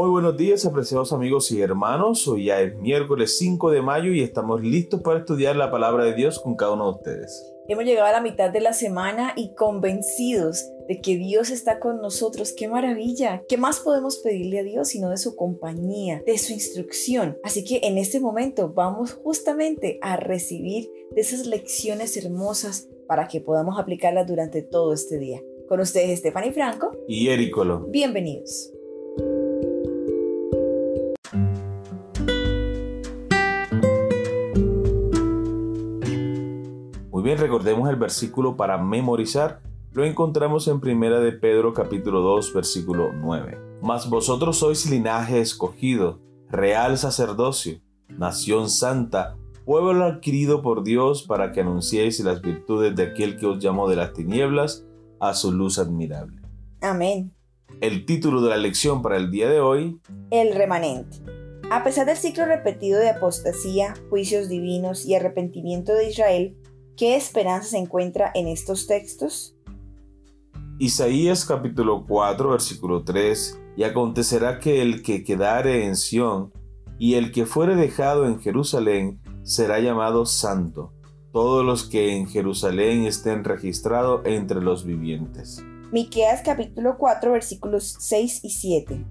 Muy buenos días, apreciados amigos y hermanos. Hoy ya es miércoles 5 de mayo y estamos listos para estudiar la palabra de Dios con cada uno de ustedes. Hemos llegado a la mitad de la semana y convencidos de que Dios está con nosotros. ¡Qué maravilla! ¿Qué más podemos pedirle a Dios sino de su compañía, de su instrucción? Así que en este momento vamos justamente a recibir de esas lecciones hermosas para que podamos aplicarlas durante todo este día. Con ustedes Stephanie Franco y Ericolo. Bienvenidos. Bien, recordemos el versículo para memorizar. Lo encontramos en Primera de Pedro capítulo 2 versículo 9. Mas vosotros sois linaje escogido, real sacerdocio, nación santa, pueblo adquirido por Dios para que anunciéis las virtudes de aquel que os llamó de las tinieblas a su luz admirable. Amén. El título de la lección para el día de hoy. El remanente. A pesar del ciclo repetido de apostasía, juicios divinos y arrepentimiento de Israel, ¿Qué esperanza se encuentra en estos textos? Isaías capítulo 4 versículo 3 Y acontecerá que el que quedare en Sión y el que fuere dejado en Jerusalén será llamado santo, todos los que en Jerusalén estén registrados entre los vivientes. Miqueas capítulo 4 versículos 6 y 7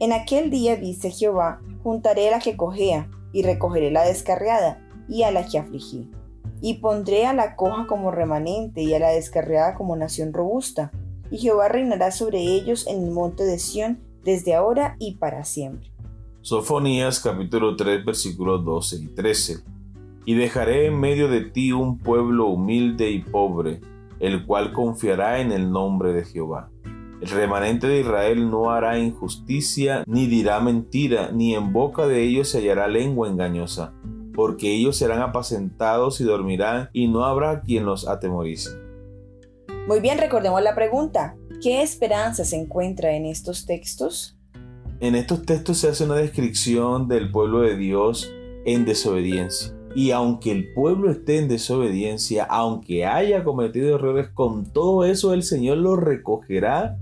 En aquel día dice Jehová, juntaré a la que cojea y recogeré la descarriada y a la que afligí y pondré a la coja como remanente y a la descarriada como nación robusta, y Jehová reinará sobre ellos en el monte de Sión desde ahora y para siempre. Sofonías capítulo 3 versículos 12 y 13. Y dejaré en medio de ti un pueblo humilde y pobre, el cual confiará en el nombre de Jehová. El remanente de Israel no hará injusticia, ni dirá mentira, ni en boca de ellos se hallará lengua engañosa porque ellos serán apacentados y dormirán, y no habrá quien los atemorice. Muy bien, recordemos la pregunta. ¿Qué esperanza se encuentra en estos textos? En estos textos se hace una descripción del pueblo de Dios en desobediencia. Y aunque el pueblo esté en desobediencia, aunque haya cometido errores, con todo eso el Señor lo recogerá,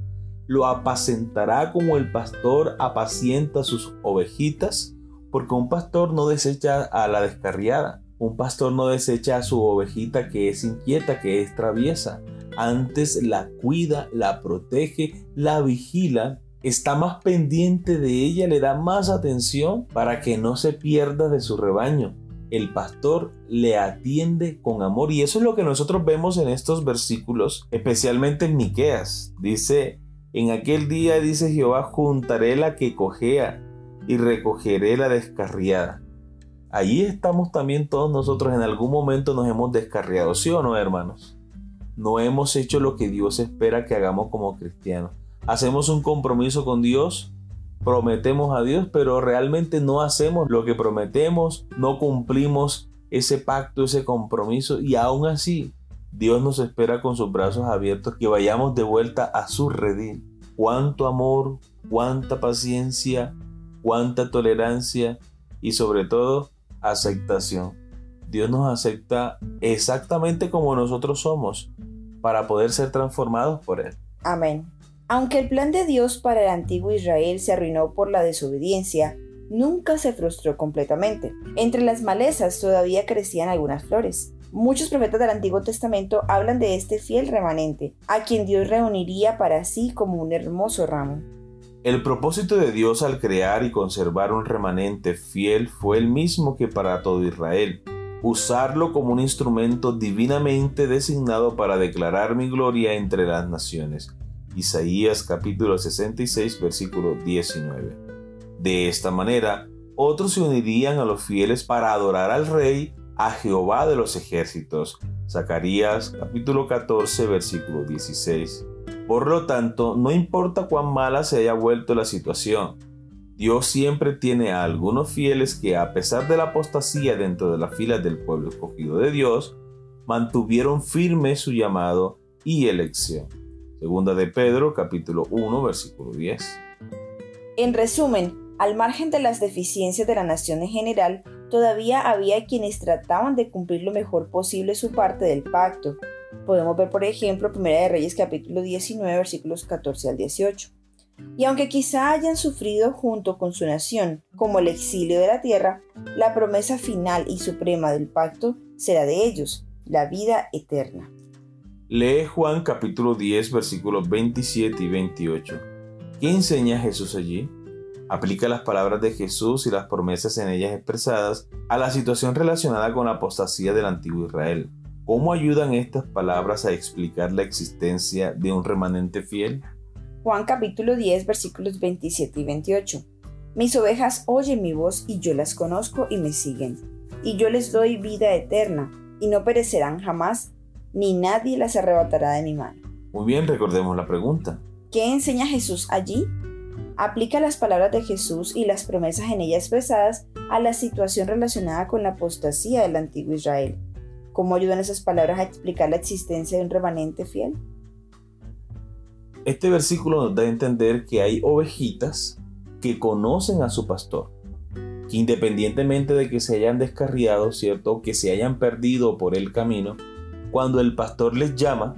lo apacentará como el pastor apacienta sus ovejitas porque un pastor no desecha a la descarriada, un pastor no desecha a su ovejita que es inquieta, que es traviesa. Antes la cuida, la protege, la vigila, está más pendiente de ella, le da más atención para que no se pierda de su rebaño. El pastor le atiende con amor y eso es lo que nosotros vemos en estos versículos, especialmente en Miqueas. Dice, en aquel día dice Jehová, juntaré la que cojea y recogeré la descarriada. Allí estamos también todos nosotros, en algún momento nos hemos descarriado, ¿sí o no, hermanos? No hemos hecho lo que Dios espera que hagamos como cristianos. Hacemos un compromiso con Dios, prometemos a Dios, pero realmente no hacemos lo que prometemos, no cumplimos ese pacto, ese compromiso y aún así Dios nos espera con sus brazos abiertos que vayamos de vuelta a su redil. Cuánto amor, cuánta paciencia, cuánta tolerancia y sobre todo aceptación. Dios nos acepta exactamente como nosotros somos para poder ser transformados por Él. Amén. Aunque el plan de Dios para el antiguo Israel se arruinó por la desobediencia, nunca se frustró completamente. Entre las malezas todavía crecían algunas flores. Muchos profetas del Antiguo Testamento hablan de este fiel remanente, a quien Dios reuniría para sí como un hermoso ramo. El propósito de Dios al crear y conservar un remanente fiel fue el mismo que para todo Israel, usarlo como un instrumento divinamente designado para declarar mi gloria entre las naciones. Isaías capítulo 66 versículo 19. De esta manera, otros se unirían a los fieles para adorar al Rey, a Jehová de los ejércitos. Zacarías capítulo 14 versículo 16. Por lo tanto, no importa cuán mala se haya vuelto la situación, Dios siempre tiene a algunos fieles que, a pesar de la apostasía dentro de las filas del pueblo escogido de Dios, mantuvieron firme su llamado y elección. Segunda de Pedro, capítulo 1, versículo 10. En resumen, al margen de las deficiencias de la nación en general, todavía había quienes trataban de cumplir lo mejor posible su parte del pacto, Podemos ver, por ejemplo, Primera de Reyes capítulo 19, versículos 14 al 18. Y aunque quizá hayan sufrido junto con su nación, como el exilio de la tierra, la promesa final y suprema del pacto será de ellos, la vida eterna. Lee Juan capítulo 10 versículos 27 y 28. ¿Qué enseña Jesús allí? Aplica las palabras de Jesús y las promesas en ellas expresadas a la situación relacionada con la apostasía del antiguo Israel. ¿Cómo ayudan estas palabras a explicar la existencia de un remanente fiel? Juan capítulo 10 versículos 27 y 28. Mis ovejas oyen mi voz y yo las conozco y me siguen. Y yo les doy vida eterna y no perecerán jamás, ni nadie las arrebatará de mi mano. Muy bien, recordemos la pregunta. ¿Qué enseña Jesús allí? Aplica las palabras de Jesús y las promesas en ella expresadas a la situación relacionada con la apostasía del antiguo Israel. ¿Cómo ayudan esas palabras a explicar la existencia de un remanente fiel? Este versículo nos da a entender que hay ovejitas que conocen a su pastor, que independientemente de que se hayan descarriado, ¿cierto? Que se hayan perdido por el camino, cuando el pastor les llama,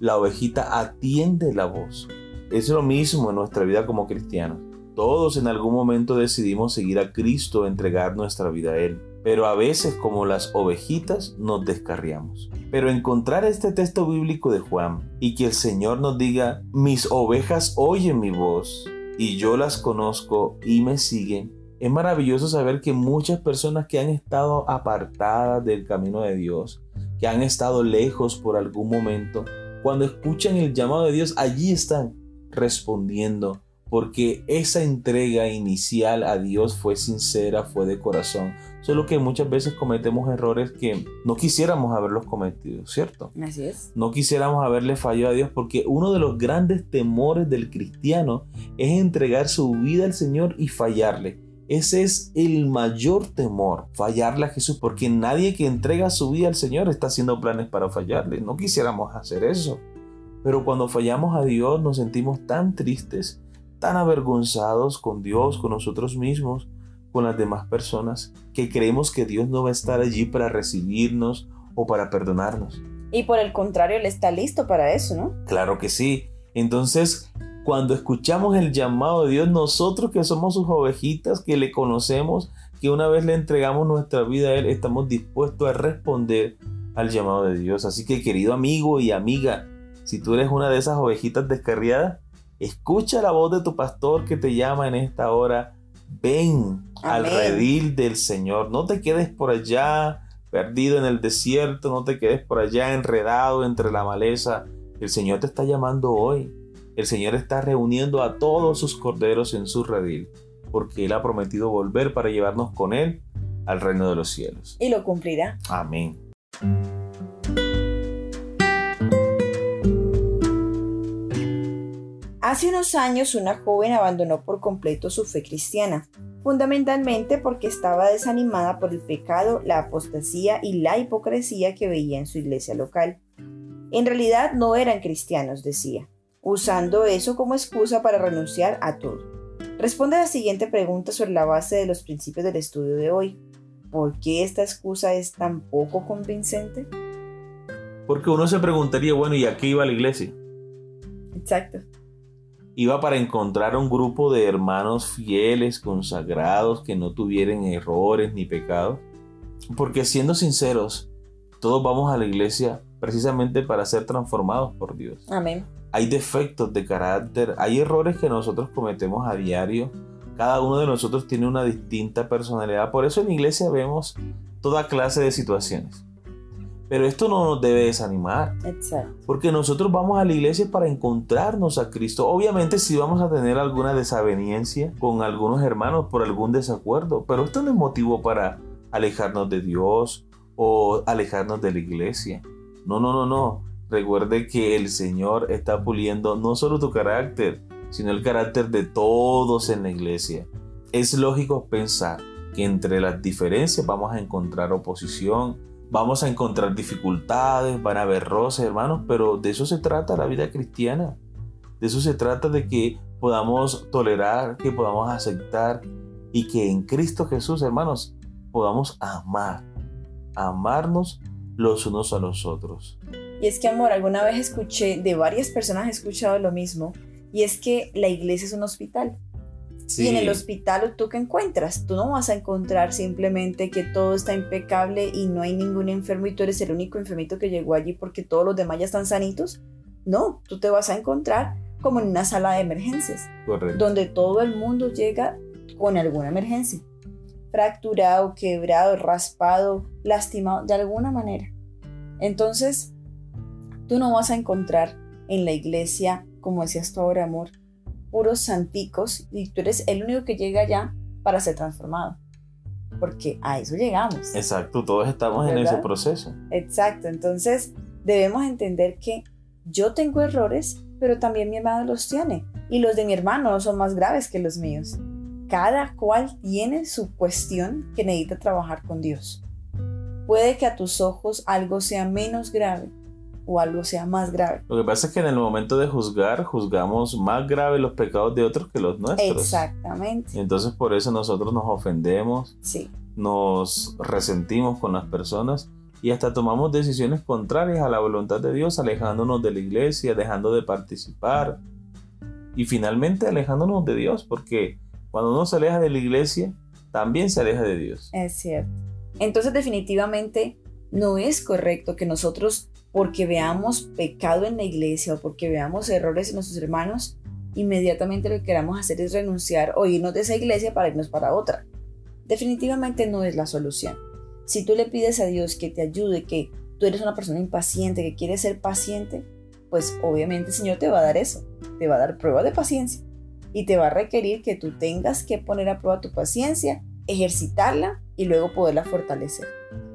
la ovejita atiende la voz. Es lo mismo en nuestra vida como cristianos. Todos en algún momento decidimos seguir a Cristo, entregar nuestra vida a Él pero a veces como las ovejitas nos descarriamos. Pero encontrar este texto bíblico de Juan y que el Señor nos diga, mis ovejas oyen mi voz y yo las conozco y me siguen, es maravilloso saber que muchas personas que han estado apartadas del camino de Dios, que han estado lejos por algún momento, cuando escuchan el llamado de Dios, allí están respondiendo, porque esa entrega inicial a Dios fue sincera, fue de corazón. Solo que muchas veces cometemos errores que no quisiéramos haberlos cometido, ¿cierto? Así es. No quisiéramos haberle fallado a Dios porque uno de los grandes temores del cristiano es entregar su vida al Señor y fallarle. Ese es el mayor temor, fallarle a Jesús, porque nadie que entrega su vida al Señor está haciendo planes para fallarle. No quisiéramos hacer eso. Pero cuando fallamos a Dios nos sentimos tan tristes tan avergonzados con Dios, con nosotros mismos, con las demás personas, que creemos que Dios no va a estar allí para recibirnos o para perdonarnos. Y por el contrario, Él está listo para eso, ¿no? Claro que sí. Entonces, cuando escuchamos el llamado de Dios, nosotros que somos sus ovejitas, que le conocemos, que una vez le entregamos nuestra vida a Él, estamos dispuestos a responder al llamado de Dios. Así que querido amigo y amiga, si tú eres una de esas ovejitas descarriadas, Escucha la voz de tu pastor que te llama en esta hora. Ven al redil del Señor. No te quedes por allá perdido en el desierto, no te quedes por allá enredado entre la maleza. El Señor te está llamando hoy. El Señor está reuniendo a todos sus corderos en su redil, porque Él ha prometido volver para llevarnos con Él al reino de los cielos. Y lo cumplirá. Amén. Hace unos años una joven abandonó por completo su fe cristiana, fundamentalmente porque estaba desanimada por el pecado, la apostasía y la hipocresía que veía en su iglesia local. En realidad no eran cristianos, decía, usando eso como excusa para renunciar a todo. Responde a la siguiente pregunta sobre la base de los principios del estudio de hoy. ¿Por qué esta excusa es tan poco convincente? Porque uno se preguntaría, bueno, ¿y a qué iba la iglesia? Exacto iba para encontrar un grupo de hermanos fieles, consagrados, que no tuvieran errores ni pecados. Porque siendo sinceros, todos vamos a la iglesia precisamente para ser transformados por Dios. Amén. Hay defectos de carácter, hay errores que nosotros cometemos a diario. Cada uno de nosotros tiene una distinta personalidad. Por eso en la iglesia vemos toda clase de situaciones. Pero esto no nos debe desanimar. Exacto. Porque nosotros vamos a la iglesia para encontrarnos a Cristo. Obviamente si vamos a tener alguna desaveniencia con algunos hermanos por algún desacuerdo. Pero esto no es motivo para alejarnos de Dios o alejarnos de la iglesia. No, no, no, no. Recuerde que el Señor está puliendo no solo tu carácter, sino el carácter de todos en la iglesia. Es lógico pensar que entre las diferencias vamos a encontrar oposición, Vamos a encontrar dificultades, van a haber roces, hermanos, pero de eso se trata la vida cristiana. De eso se trata de que podamos tolerar, que podamos aceptar y que en Cristo Jesús, hermanos, podamos amar, amarnos los unos a los otros. Y es que, amor, alguna vez escuché, de varias personas escuchado lo mismo, Y es que la iglesia es un hospital. Y en el hospital, ¿tú qué encuentras? Tú no vas a encontrar simplemente que todo está impecable y no hay ningún enfermo y tú eres el único enfermito que llegó allí porque todos los demás ya están sanitos. No, tú te vas a encontrar como en una sala de emergencias, donde todo el mundo llega con alguna emergencia, fracturado, quebrado, raspado, lastimado, de alguna manera. Entonces, tú no vas a encontrar en la iglesia, como decías tú ahora, amor, puros santicos y tú eres el único que llega allá para ser transformado. Porque a eso llegamos. Exacto, todos estamos en ese proceso. Exacto, entonces debemos entender que yo tengo errores, pero también mi hermano los tiene. Y los de mi hermano no son más graves que los míos. Cada cual tiene su cuestión que necesita trabajar con Dios. Puede que a tus ojos algo sea menos grave, o algo sea más grave. Lo que pasa es que en el momento de juzgar, juzgamos más grave los pecados de otros que los nuestros. Exactamente. Y entonces por eso nosotros nos ofendemos, sí. nos resentimos con las personas y hasta tomamos decisiones contrarias a la voluntad de Dios, alejándonos de la iglesia, dejando de participar y finalmente alejándonos de Dios, porque cuando uno se aleja de la iglesia, también se aleja de Dios. Es cierto. Entonces definitivamente no es correcto que nosotros porque veamos pecado en la iglesia o porque veamos errores en nuestros hermanos, inmediatamente lo que queramos hacer es renunciar o irnos de esa iglesia para irnos para otra. Definitivamente no es la solución. Si tú le pides a Dios que te ayude, que tú eres una persona impaciente, que quiere ser paciente, pues obviamente el Señor te va a dar eso, te va a dar prueba de paciencia y te va a requerir que tú tengas que poner a prueba tu paciencia, ejercitarla y luego poderla fortalecer.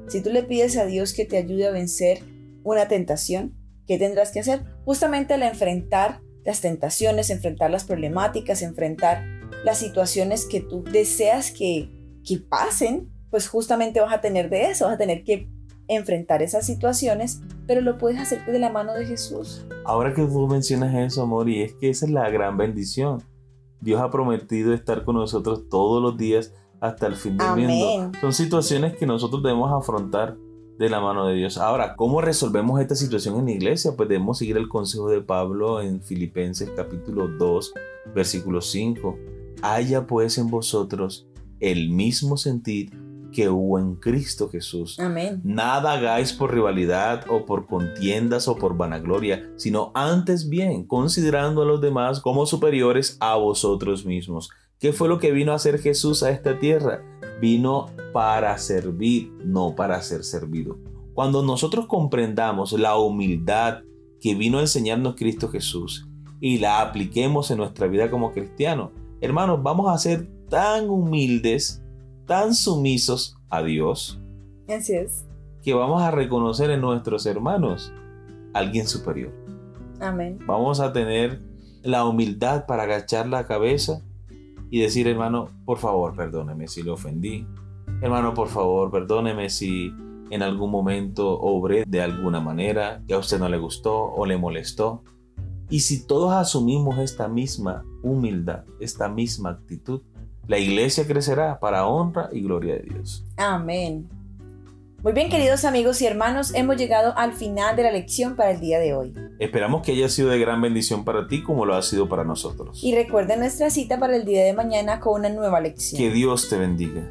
Si tú le pides a Dios que te ayude a vencer una tentación, ¿qué tendrás que hacer? Justamente al enfrentar las tentaciones, enfrentar las problemáticas, enfrentar las situaciones que tú deseas que, que pasen, pues justamente vas a tener de eso, vas a tener que enfrentar esas situaciones, pero lo puedes hacer de la mano de Jesús. Ahora que tú mencionas eso, amor, y es que esa es la gran bendición. Dios ha prometido estar con nosotros todos los días hasta el fin del mundo. Son situaciones que nosotros debemos afrontar de la mano de Dios. Ahora, ¿cómo resolvemos esta situación en la iglesia? Pues debemos seguir el consejo de Pablo en Filipenses capítulo 2, versículo 5. Haya pues en vosotros el mismo sentir que hubo en Cristo Jesús. Amén. Nada hagáis por rivalidad o por contiendas o por vanagloria, sino antes bien, considerando a los demás como superiores a vosotros mismos. ¿Qué fue lo que vino a hacer Jesús a esta tierra? Vino para servir, no para ser servido. Cuando nosotros comprendamos la humildad que vino a enseñarnos Cristo Jesús y la apliquemos en nuestra vida como cristianos, hermanos, vamos a ser tan humildes, tan sumisos a Dios. Así es. Que vamos a reconocer en nuestros hermanos alguien superior. Amén. Vamos a tener la humildad para agachar la cabeza y decir, hermano, por favor, perdóneme si le ofendí. Hermano, por favor, perdóneme si en algún momento obré de alguna manera que a usted no le gustó o le molestó. Y si todos asumimos esta misma humildad, esta misma actitud, la iglesia crecerá para honra y gloria de Dios. Amén. Muy bien, queridos amigos y hermanos, hemos llegado al final de la lección para el día de hoy. Esperamos que haya sido de gran bendición para ti como lo ha sido para nosotros. Y recuerden nuestra cita para el día de mañana con una nueva lección. Que Dios te bendiga.